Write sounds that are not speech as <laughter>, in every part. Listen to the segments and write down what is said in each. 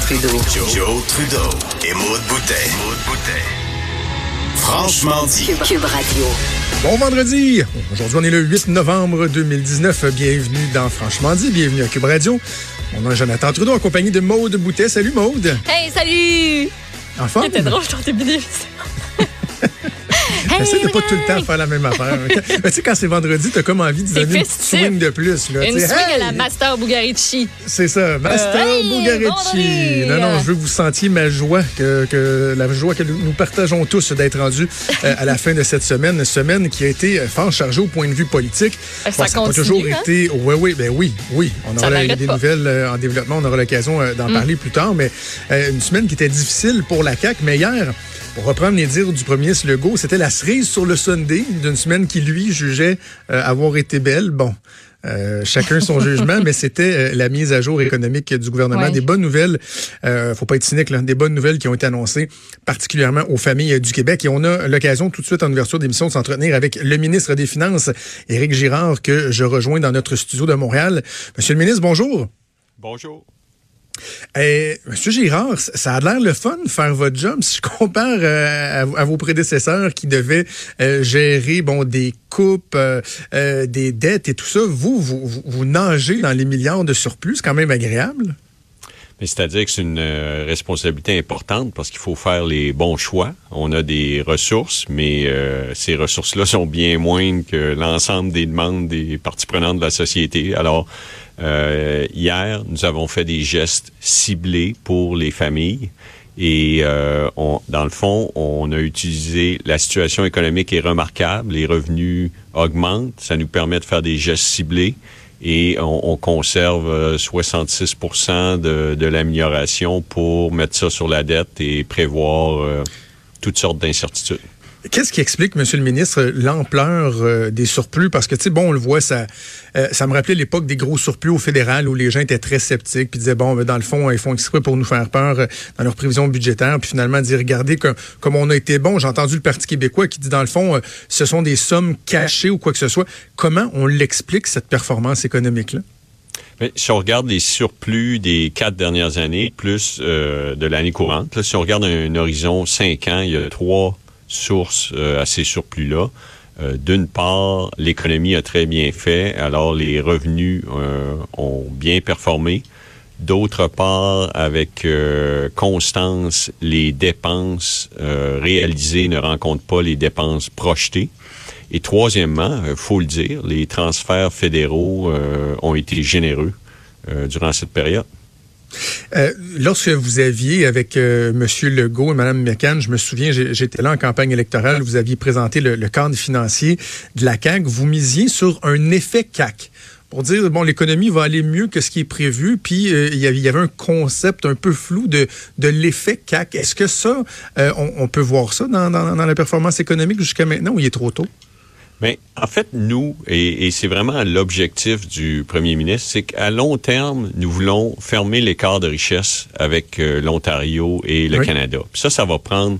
Trudeau. Joe, Trudeau et Maude Boutet. Franchement dit. Cube, Radio. Bon vendredi! Aujourd'hui, on est le 8 novembre 2019. Bienvenue dans Franchement dit. Bienvenue à Cube Radio. Mon nom est Jonathan Trudeau, accompagné de Maude Boutet. Salut Maude! Hey, salut! En forme? C'était drôle, je t'en Essaye de pas tout le temps faire la même affaire. <laughs> Mais tu sais, quand c'est vendredi, t'as comme envie de donner une swing de plus. Là. Une swing à la Master Bugarici. C'est ça, Master Euh, Bugarici. Non, non, je veux que vous sentiez ma joie, que, que la joie que nous partageons tous d'être rendus euh, à la fin de cette semaine, semaine qui a été euh, fort chargée au point de vue politique. Ça n'a pas toujours hein? été. Oui, oui, ben oui, oui. On aura des nouvelles en développement, on aura l'occasion euh, Mm. d'en parler plus tard, mais une semaine qui était difficile pour la CAQ, mais hier. Pour reprendre les dires du premier ministre Legault, c'était la cerise sur le Sunday d'une semaine qui, lui, jugeait euh, avoir été belle. Bon, euh, chacun son jugement, mais c'était euh, la mise à jour économique du gouvernement. Ouais. Des bonnes nouvelles, euh, faut pas être cynique, là, des bonnes nouvelles qui ont été annoncées, particulièrement aux familles euh, du Québec. Et on a l'occasion tout de suite en ouverture d'émission de s'entretenir avec le ministre des Finances, Éric Girard, que je rejoins dans notre studio de Montréal. Monsieur le ministre, bonjour. Bonjour. Euh, Monsieur Girard, ça a l'air le fun de faire votre job. Si je compare euh, à, vos prédécesseurs qui devaient euh, gérer bon des coupes, euh, des dettes et tout ça, vous, vous, nagez dans les milliards de surplus. C'est quand même agréable. C'est-à-dire que c'est une responsabilité importante parce qu'il faut faire les bons choix. On a des ressources, mais ces ressources-là sont bien moindres que l'ensemble des demandes des parties prenantes de la société. Alors, euh, hier, nous avons fait des gestes ciblés pour les familles. Et euh, on, dans le fond, on a utilisé la situation économique est remarquable, les revenus augmentent, ça nous permet de faire des gestes ciblés et on, on conserve euh, 66 de, de l'amélioration pour mettre ça sur la dette et prévoir euh, toutes sortes d'incertitudes. Qu'est-ce qui explique, Monsieur le ministre, l'ampleur euh, des surplus? Parce que, tu sais, bon, on le voit, ça, euh, ça me rappelait l'époque des gros surplus au fédéral où les gens étaient très sceptiques puis disaient, bon, ben, dans le fond, ils font exprès pour nous faire peur euh, dans leurs prévisions budgétaires. Puis finalement, dire, regardez que- comme on a été bon. J'ai entendu le Parti québécois qui dit, dans le fond, ce sont des sommes cachées ou quoi que ce soit. Comment on l'explique, cette performance économique-là? Si on regarde les surplus des quatre dernières années, plus de l'année courante, si on regarde un, horizon cinq ans, il y a trois sources euh, à ces surplus-là. Euh, D'une part, l'économie a très bien fait, alors les revenus euh, ont bien performé. D'autre part, avec constance, les dépenses réalisées ne rencontrent pas les dépenses projetées. Et troisièmement, faut le dire, les transferts fédéraux ont été généreux durant cette période. Euh, lorsque vous aviez avec euh, M. Legault et Mme McCann, je me souviens, j'étais là en campagne électorale, vous aviez présenté le, cadre financier de la CAQ. Vous misiez sur un effet CAC pour dire, bon, l'économie va aller mieux que ce qui est prévu, puis euh, il y avait- un concept un peu flou de, de l'effet CAC. Est-ce que ça, euh, on, peut voir ça dans la performance économique jusqu'à maintenant ou il est trop tôt? Mais en fait, nous, et, et c'est vraiment l'objectif du premier ministre, c'est qu'à long terme, nous voulons fermer l'écart de richesse avec euh, l'Ontario et le Oui. Canada. Puis ça, ça va prendre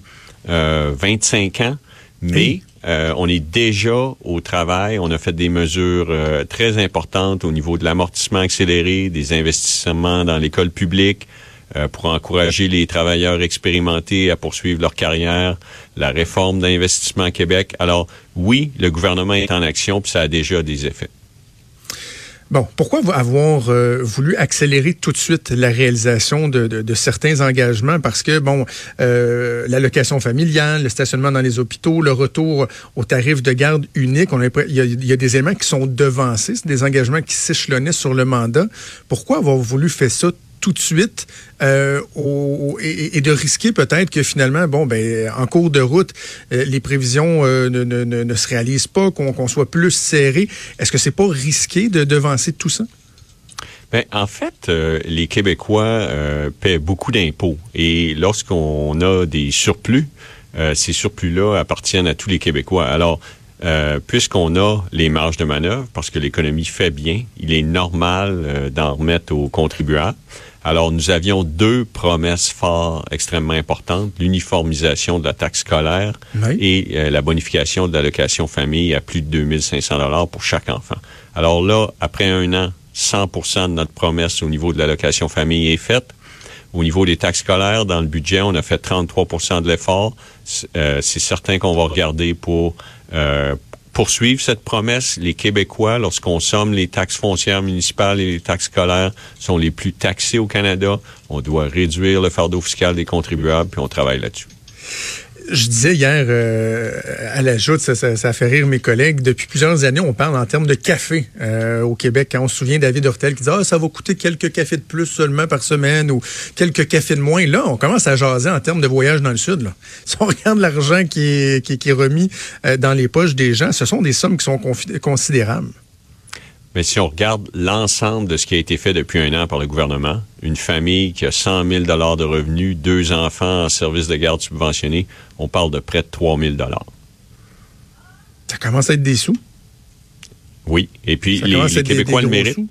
euh, 25 ans, mais euh, on est déjà au travail. On a fait des mesures euh, très importantes au niveau de l'amortissement accéléré, des investissements dans l'école publique, euh, pour encourager les travailleurs expérimentés à poursuivre leur carrière, la réforme d'investissement Québec. Alors oui, le gouvernement est en action, puis ça a déjà des effets. Bon, pourquoi avoir euh, voulu accélérer tout de suite la réalisation de, certains engagements? Parce que, bon, euh, l'allocation familiale, le stationnement dans les hôpitaux, le retour au tarif de garde unique, on il y, a, il y a des éléments qui sont devancés, c'est des engagements qui s'échelonnaient sur le mandat. Pourquoi avoir voulu faire ça tout de suite euh, et, de risquer peut-être que finalement, bon, ben, en cours de route, euh, les prévisions euh, ne, se réalisent pas, qu'on soit plus serré. Est-ce que c'est pas risqué de devancer tout ça? Ben, en fait, les Québécois paient beaucoup d'impôts et lorsqu'on a des surplus, ces surplus-là appartiennent à tous les Québécois. Alors, puisqu'on a les marges de manœuvre, parce que l'économie fait bien, il est normal d'en remettre aux contribuables. Alors, nous avions deux promesses fortes extrêmement importantes, l'uniformisation de la taxe scolaire Oui. et euh, la bonification de l'allocation famille à plus de 2500 dollars pour chaque enfant. Alors là, après un an, 100 de notre promesse au niveau de l'allocation famille est faite. Au niveau des taxes scolaires, dans le budget, on a fait 33% de l'effort. Euh, c'est certain qu'on va regarder pour euh, poursuivre cette promesse. Les Québécois, lorsqu'on somme les taxes foncières municipales et les taxes scolaires, sont les plus taxés au Canada. On doit réduire le fardeau fiscal des contribuables, puis on travaille là-dessus. Je disais hier euh, à la joute, ça, ça, ça, fait rire mes collègues. Depuis plusieurs années, on parle en termes de café euh, au Québec. Quand on se souvient David Hortel qui dit ah ça va coûter quelques cafés de plus seulement par semaine ou quelques cafés de moins. Là, on commence à jaser en termes de voyage dans le sud. Là. <laughs> Si on regarde l'argent qui est, qui, qui est remis euh, dans les poches des gens, ce sont des sommes qui sont considérables. Mais si on regarde l'ensemble de ce qui a été fait depuis un an par le gouvernement, une famille qui a 100 000 de revenus, deux enfants en service de garde subventionné, on parle de près de 3 000 Ça commence à être des sous? Oui. Et puis, les, les Québécois des, le méritent. Sous?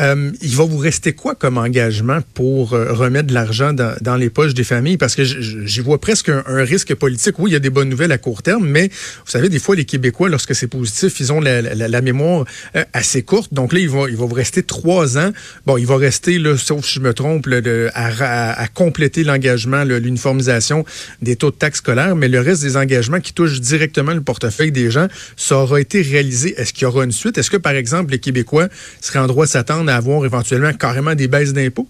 Euh, il va vous rester quoi comme engagement pour euh, remettre de l'argent dans, les poches des familles? Parce que j'y vois presque un, risque politique. Oui, il y a des bonnes nouvelles à court terme, mais vous savez, des fois, les Québécois, lorsque c'est positif, ils ont la, mémoire euh, assez courte. Donc là, il va, vous rester trois ans. Bon, il va rester, là, sauf si je me trompe, à, à, compléter l'engagement, l'uniformisation des taux de taxes scolaires, mais le reste des engagements qui touchent directement le portefeuille des gens, ça aura été réalisé. Est-ce qu'il y aura une suite? Est-ce que, par exemple, les Québécois seraient en droit de s'attendre avoir éventuellement carrément des baisses d'impôts?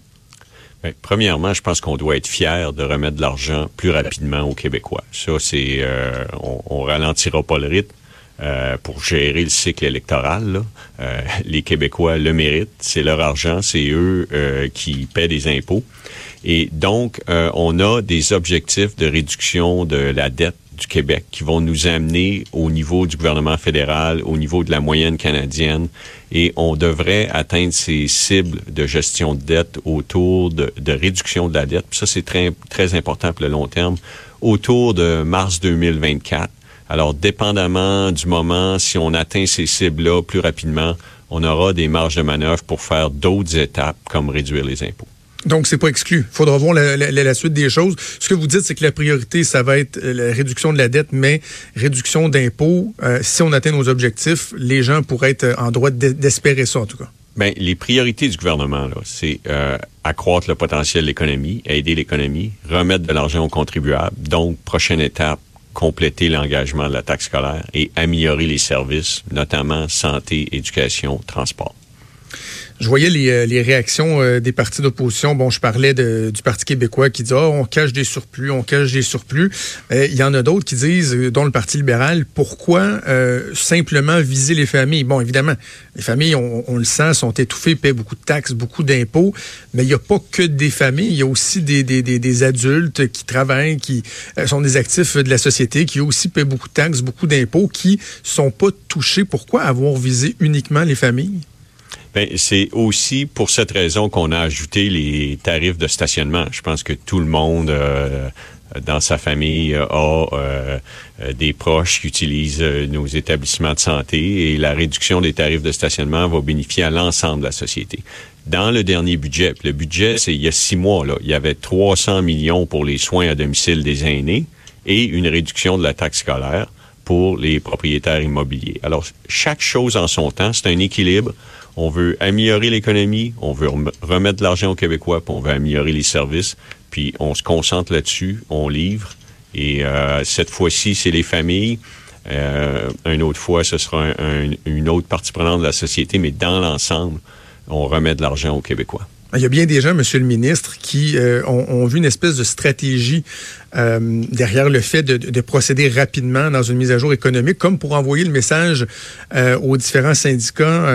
Bien, premièrement, je pense qu'on doit être fier de remettre de l'argent plus rapidement aux Québécois. Ça, c'est, euh, on, on ralentira pas le rythme. Euh, pour gérer le cycle électoral. Euh, les Québécois le méritent, c'est leur argent, c'est eux qui paient des impôts. Et donc, on a des objectifs de réduction de la dette du Québec qui vont nous amener au niveau du gouvernement fédéral, au niveau de la moyenne canadienne, et on devrait atteindre ces cibles de gestion de dette autour de, de réduction de la dette. Puis ça, c'est très, très important pour le long terme, autour de mars 2024. Alors, dépendamment du moment, si on atteint ces cibles-là plus rapidement, on aura des marges de manœuvre pour faire d'autres étapes, comme réduire les impôts. Donc, c'est pas exclu. Il faudra voir la, suite des choses. Ce que vous dites, c'est que la priorité, ça va être la réduction de la dette, mais réduction d'impôts. Euh, si on atteint nos objectifs, les gens pourraient être en droit d'espérer ça, en tout cas. Bien, les priorités du gouvernement, c'est euh, accroître le potentiel de l'économie, aider l'économie, remettre de l'argent aux contribuables. Donc, prochaine étape, compléter l'engagement de la taxe scolaire et améliorer les services, notamment santé, éducation, transport. Je voyais les, les réactions euh, des partis d'opposition. Bon, je parlais de, du Parti québécois qui dit oh, on cache des surplus, on cache des surplus. Euh, il y en a d'autres qui disent, dont le Parti libéral, pourquoi euh, simplement viser les familles? Bon, évidemment, les familles, on, on, le sent, sont étouffées, paient beaucoup de taxes, beaucoup d'impôts, mais il n'y a pas que des familles, il y a aussi des, des, des, des adultes qui travaillent, qui sont des actifs de la société, qui aussi paient beaucoup de taxes, beaucoup d'impôts, qui sont pas touchés. Pourquoi avoir visé uniquement les familles? Ben, c'est aussi pour cette raison qu'on a ajouté les tarifs de stationnement. Je pense que tout le monde euh, dans sa famille a euh, des proches qui utilisent nos établissements de santé et la réduction des tarifs de stationnement va bénéficier à l'ensemble de la société. Dans le dernier budget, le budget, c'est il y a six mois, là, il y avait 300 millions pour les soins à domicile des aînés et une réduction de la taxe scolaire pour les propriétaires immobiliers. Alors, chaque chose en son temps, c'est un équilibre on veut améliorer l'économie, on veut remettre de l'argent aux Québécois, puis on veut améliorer les services, puis on se concentre là-dessus, on livre. Et euh, cette fois-ci, c'est les familles. Euh, une autre fois, ce sera un, un, une autre partie prenante de la société, mais dans l'ensemble, on remet de l'argent aux Québécois. Il y a bien des gens, Monsieur le ministre, qui euh, ont, vu une espèce de stratégie euh, derrière le fait de, de, procéder rapidement dans une mise à jour économique, comme pour envoyer le message euh, aux différents syndicats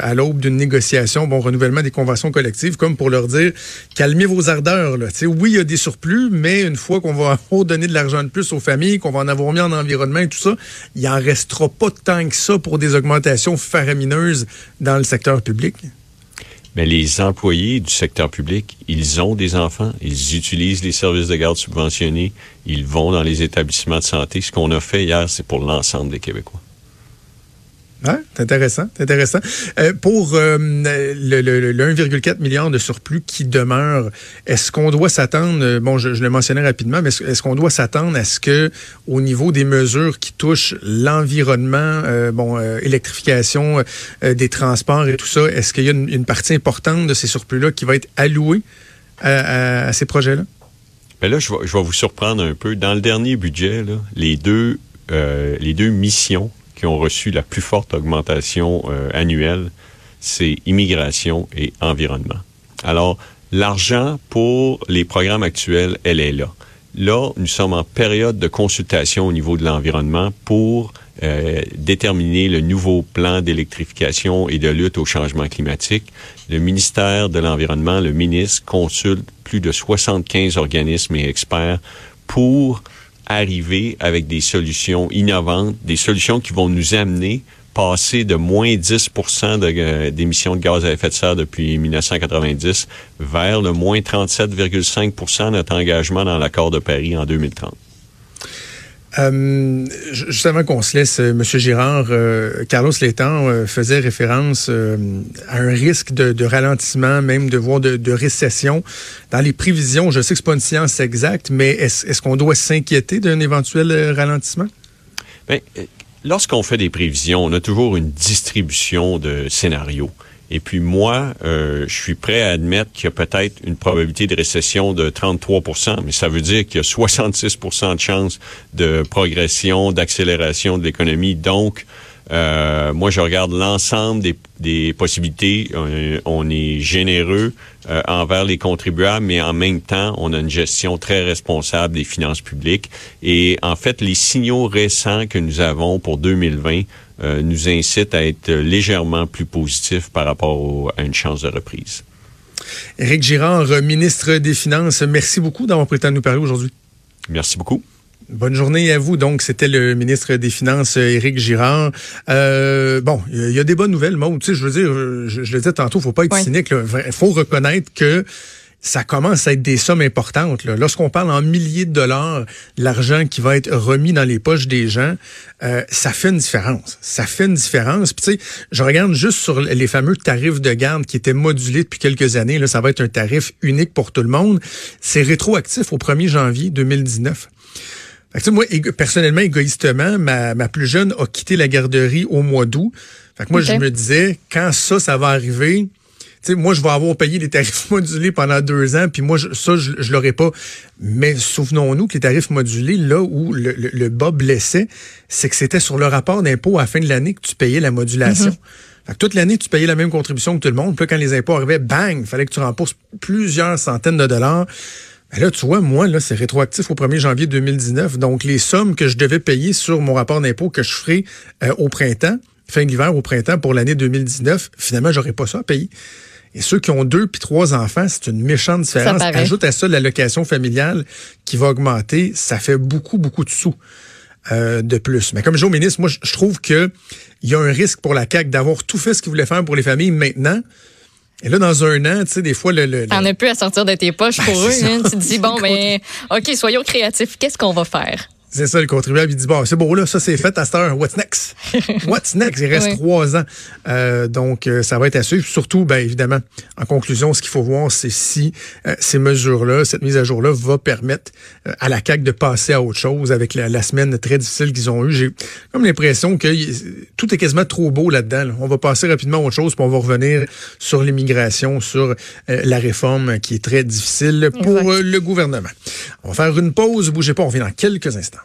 à l'aube d'une négociation, bon renouvellement des conventions collectives, comme pour leur dire calmez vos ardeurs. Là. oui, il y a des surplus, mais une fois qu'on va donné de l'argent de plus aux familles, qu'on va en avoir mis en environnement et tout ça, il en restera pas tant que ça pour des augmentations faramineuses dans le secteur public. Mais les employés du secteur public, ils ont des enfants, ils utilisent les services de garde subventionnés, ils vont dans les établissements de santé. Ce qu'on a fait hier, c'est pour l'ensemble des Québécois. C'est intéressant, c'est intéressant. Euh, pour euh, le, le, le 1,4 milliard de surplus qui demeure, est-ce qu'on doit s'attendre, euh, bon, je, le mentionnais rapidement, mais est-ce qu'on doit s'attendre à ce que, au niveau des mesures qui touchent l'environnement, bon, électrification des transports et tout ça, est-ce qu'il y a une, partie importante de ces surplus-là qui va être allouée à, ces projets-là? Mais là, je vais, vous surprendre un peu. Dans le dernier budget, les, deux, les deux missions ont reçu la plus forte augmentation euh, annuelle, c'est immigration et environnement. Alors, l'argent pour les programmes actuels, elle est là. Là, nous sommes en période de consultation au niveau de l'environnement pour euh, déterminer le nouveau plan d'électrification et de lutte au changement climatique. Le ministère de l'Environnement, le ministre, consulte plus de 75 organismes et experts pour arriver avec des solutions innovantes, des solutions qui vont nous amener passer de moins 10% euh, d'émissions de, gaz à effet de serre depuis 1990 vers le moins 37,5% de notre engagement dans l'accord de Paris en 2030. Euh, juste avant qu'on se laisse, euh, M. Girard, euh, Carlos Létang euh, faisait référence à un risque de, ralentissement, même de voire de, récession. Dans les prévisions, je sais que c'est pas une science exacte, mais est-ce qu'on doit s'inquiéter d'un éventuel ralentissement? Bien, lorsqu'on fait des prévisions, on a toujours une distribution de scénarios. Et puis moi, euh, je suis prêt à admettre qu'il y a peut-être une probabilité de récession de 33 mais ça veut dire qu'il y a 66% de chances de progression, d'accélération de l'économie. Donc, euh, moi, je regarde l'ensemble des, possibilités. On, est généreux euh, envers les contribuables, mais en même temps, on a une gestion très responsable des finances publiques. Et en fait, les signaux récents que nous avons pour 2020 euh, nous incitent à être légèrement plus positifs par rapport à une chance de reprise. Éric Girard, ministre des Finances, merci beaucoup d'avoir prêté à nous parler aujourd'hui. Merci beaucoup. Bonne journée à vous. Donc, c'était le ministre des Finances, Éric Girard. Euh, bon, il y, a des bonnes nouvelles, Maud. Tu sais, je veux dire, je, le disais tantôt, faut pas être cynique. Il faut reconnaître que ça commence à être des sommes importantes. Lorsqu'on parle en milliers de dollars, l'argent qui va être remis dans les poches des gens, euh, ça fait une différence. Ça fait une différence. Puis tu sais, je regarde juste sur les fameux tarifs de garde qui étaient modulés depuis quelques années. Là, ça va être un tarif unique pour tout le monde. C'est rétroactif au 1er janvier 2019. Fait que, moi, personnellement, égoïstement, ma, ma plus jeune a quitté la garderie au mois d'août. Fait que moi, je me disais, quand ça, ça va arriver, sais, moi, je vais avoir payé les tarifs <laughs> modulés pendant deux ans, puis moi, ça, je, je l'aurais pas. Mais souvenons-nous que les tarifs modulés, là où le, le, bas blessait, c'est que c'était sur le rapport d'impôt à la fin de l'année que tu payais la modulation. Mm-hmm. Fait que toute l'année, tu payais la même contribution que tout le monde. Puis là, quand les impôts arrivaient, bang, il fallait que tu rembourses plusieurs centaines de dollars. Mais là, tu vois, moi, là, c'est rétroactif au 1er janvier 2019. Donc, les sommes que je devais payer sur mon rapport d'impôt que je ferai euh, au printemps, fin de l'hiver au printemps pour l'année 2019, finalement, j'aurais pas ça à payer. Et ceux qui ont deux puis trois enfants, c'est une méchante différence. Ajoute à ça l'allocation familiale qui va augmenter, ça fait beaucoup, beaucoup de sous. Euh, de plus. Mais comme je au ministre, moi, je trouve que il y a un risque pour la CAQ d'avoir tout fait ce qu'il voulait faire pour les familles maintenant. Et là, dans un an, tu sais, des fois, le. le, On n'a plus à sortir de tes poches ben, pour eux. Hein. Tu te dis, <laughs> bon, mais, ben, OK, soyons créatifs. Qu'est-ce qu'on va faire? C'est ça, le contribuable, il dit, bon, c'est beau, là, ça c'est fait à cette heure. What's next? <laughs> What's next? Il reste trois ans. Euh, donc, euh, ça va être à suivre. Surtout, ben, évidemment, en conclusion, ce qu'il faut voir, c'est si euh, ces mesures-là, cette mise à jour-là, va permettre à la CAQ de passer à autre chose avec la, semaine très difficile qu'ils ont eue. J'ai comme l'impression que tout est quasiment trop beau là-dedans. On va passer rapidement à autre chose, puis on va revenir sur l'immigration, sur la réforme qui est très difficile pour le gouvernement. On va faire une pause. Bougez pas, on revient dans quelques instants.